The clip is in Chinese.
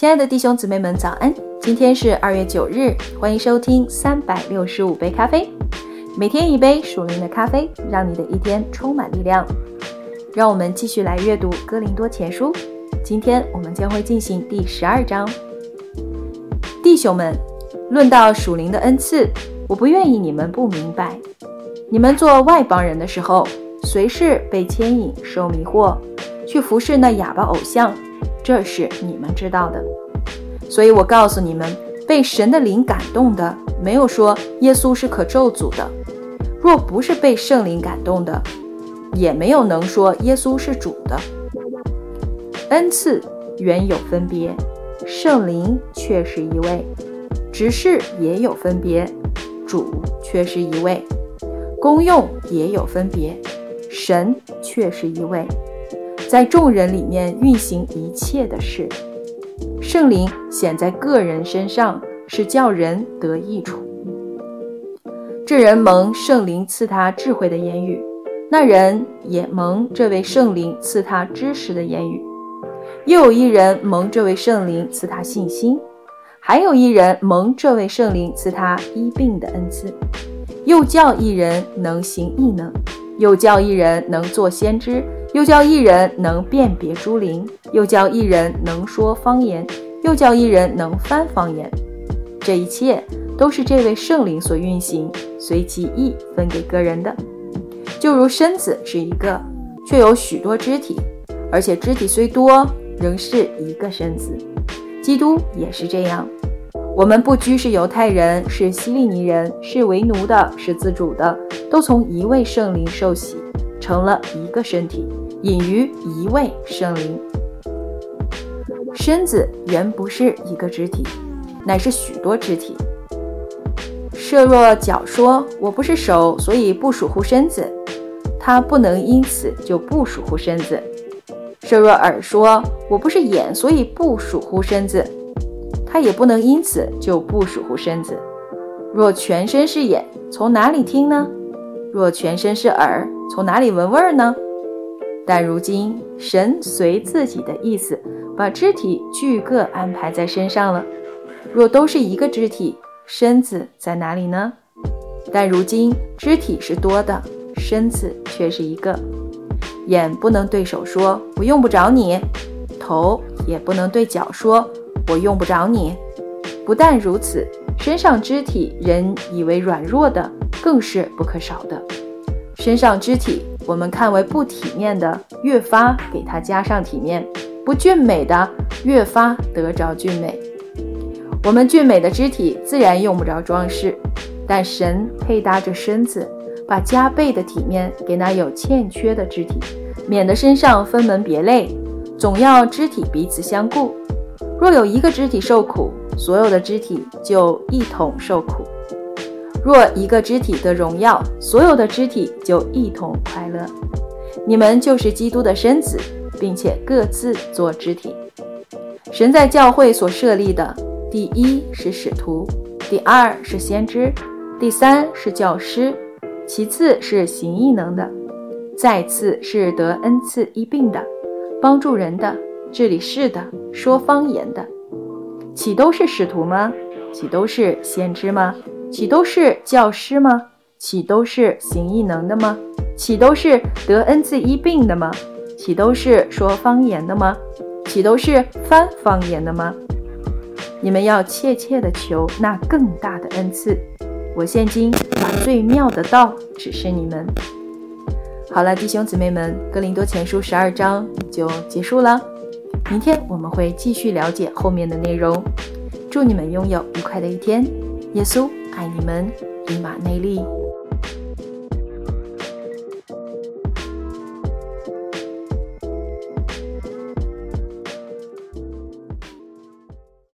亲爱的弟兄姊妹们，早安！今天是二月九日，欢迎收听三百六十五杯咖啡，每天一杯属灵的咖啡，让你的一天充满力量。让我们继续来阅读《哥林多前书》，今天我们将会进行第十二章。弟兄们，论到属灵的恩赐，我不愿意你们不明白。你们做外邦人的时候，随时被牵引、受迷惑，去服侍那哑巴偶像。这是你们知道的，所以我告诉你们，被神的灵感动的，没有说耶稣是可咒诅的；若不是被圣灵感动的，也没有能说耶稣是主的。恩赐原有分别，圣灵却是一位；执事也有分别，主却是一位；功用也有分别，神却是一位。在众人里面运行一切的事，圣灵显在个人身上，是叫人得益处。这人蒙圣灵赐他智慧的言语，那人也蒙这位圣灵赐他知识的言语。又有一人蒙这位圣灵赐他信心，还有一人蒙这位圣灵赐他医病的恩赐。又叫一人能行异能，又叫一人能做先知。又叫一人能辨别诸灵，又叫一人能说方言，又叫一人能翻方言。这一切都是这位圣灵所运行，随其意分给个人的。就如身子是一个，却有许多肢体，而且肢体虽多，仍是一个身子。基督也是这样。我们不拘是犹太人，是希利尼人，是为奴的，是自主的，都从一位圣灵受洗，成了一个身体。隐于一位圣灵，身子原不是一个肢体，乃是许多肢体。设若脚说：“我不是手，所以不属乎身子。”他不能因此就不属乎身子。设若耳说：“我不是眼，所以不属乎身子。”他也不能因此就不属乎身子。若全身是眼，从哪里听呢？若全身是耳，从哪里闻味儿呢？但如今神随自己的意思，把肢体俱各安排在身上了。若都是一个肢体，身子在哪里呢？但如今肢体是多的，身子却是一个。眼不能对手说“我用不着你”，头也不能对脚说“我用不着你”。不但如此，身上肢体人以为软弱的，更是不可少的。身上肢体。我们看为不体面的，越发给它加上体面；不俊美的，越发得着俊美。我们俊美的肢体自然用不着装饰，但神配搭着身子，把加倍的体面给那有欠缺的肢体，免得身上分门别类，总要肢体彼此相顾。若有一个肢体受苦，所有的肢体就一同受苦。若一个肢体得荣耀，所有的肢体就一同快乐。你们就是基督的身子，并且各自做肢体。神在教会所设立的，第一是使徒，第二是先知，第三是教师，其次是行异能的，再次是得恩赐医病的，帮助人的，治理事的，说方言的。岂都是使徒吗？岂都是先知吗？岂都是教师吗？岂都是行异能的吗？岂都是得恩赐医病的吗？岂都是说方言的吗？岂都是翻方言的吗？你们要切切的求那更大的恩赐。我现今把最妙的道指示你们。好了，弟兄姊妹们，《格林多前书》十二章就结束了。明天我们会继续了解后面的内容。祝你们拥有愉快的一天。耶稣。爱你们，以马内利。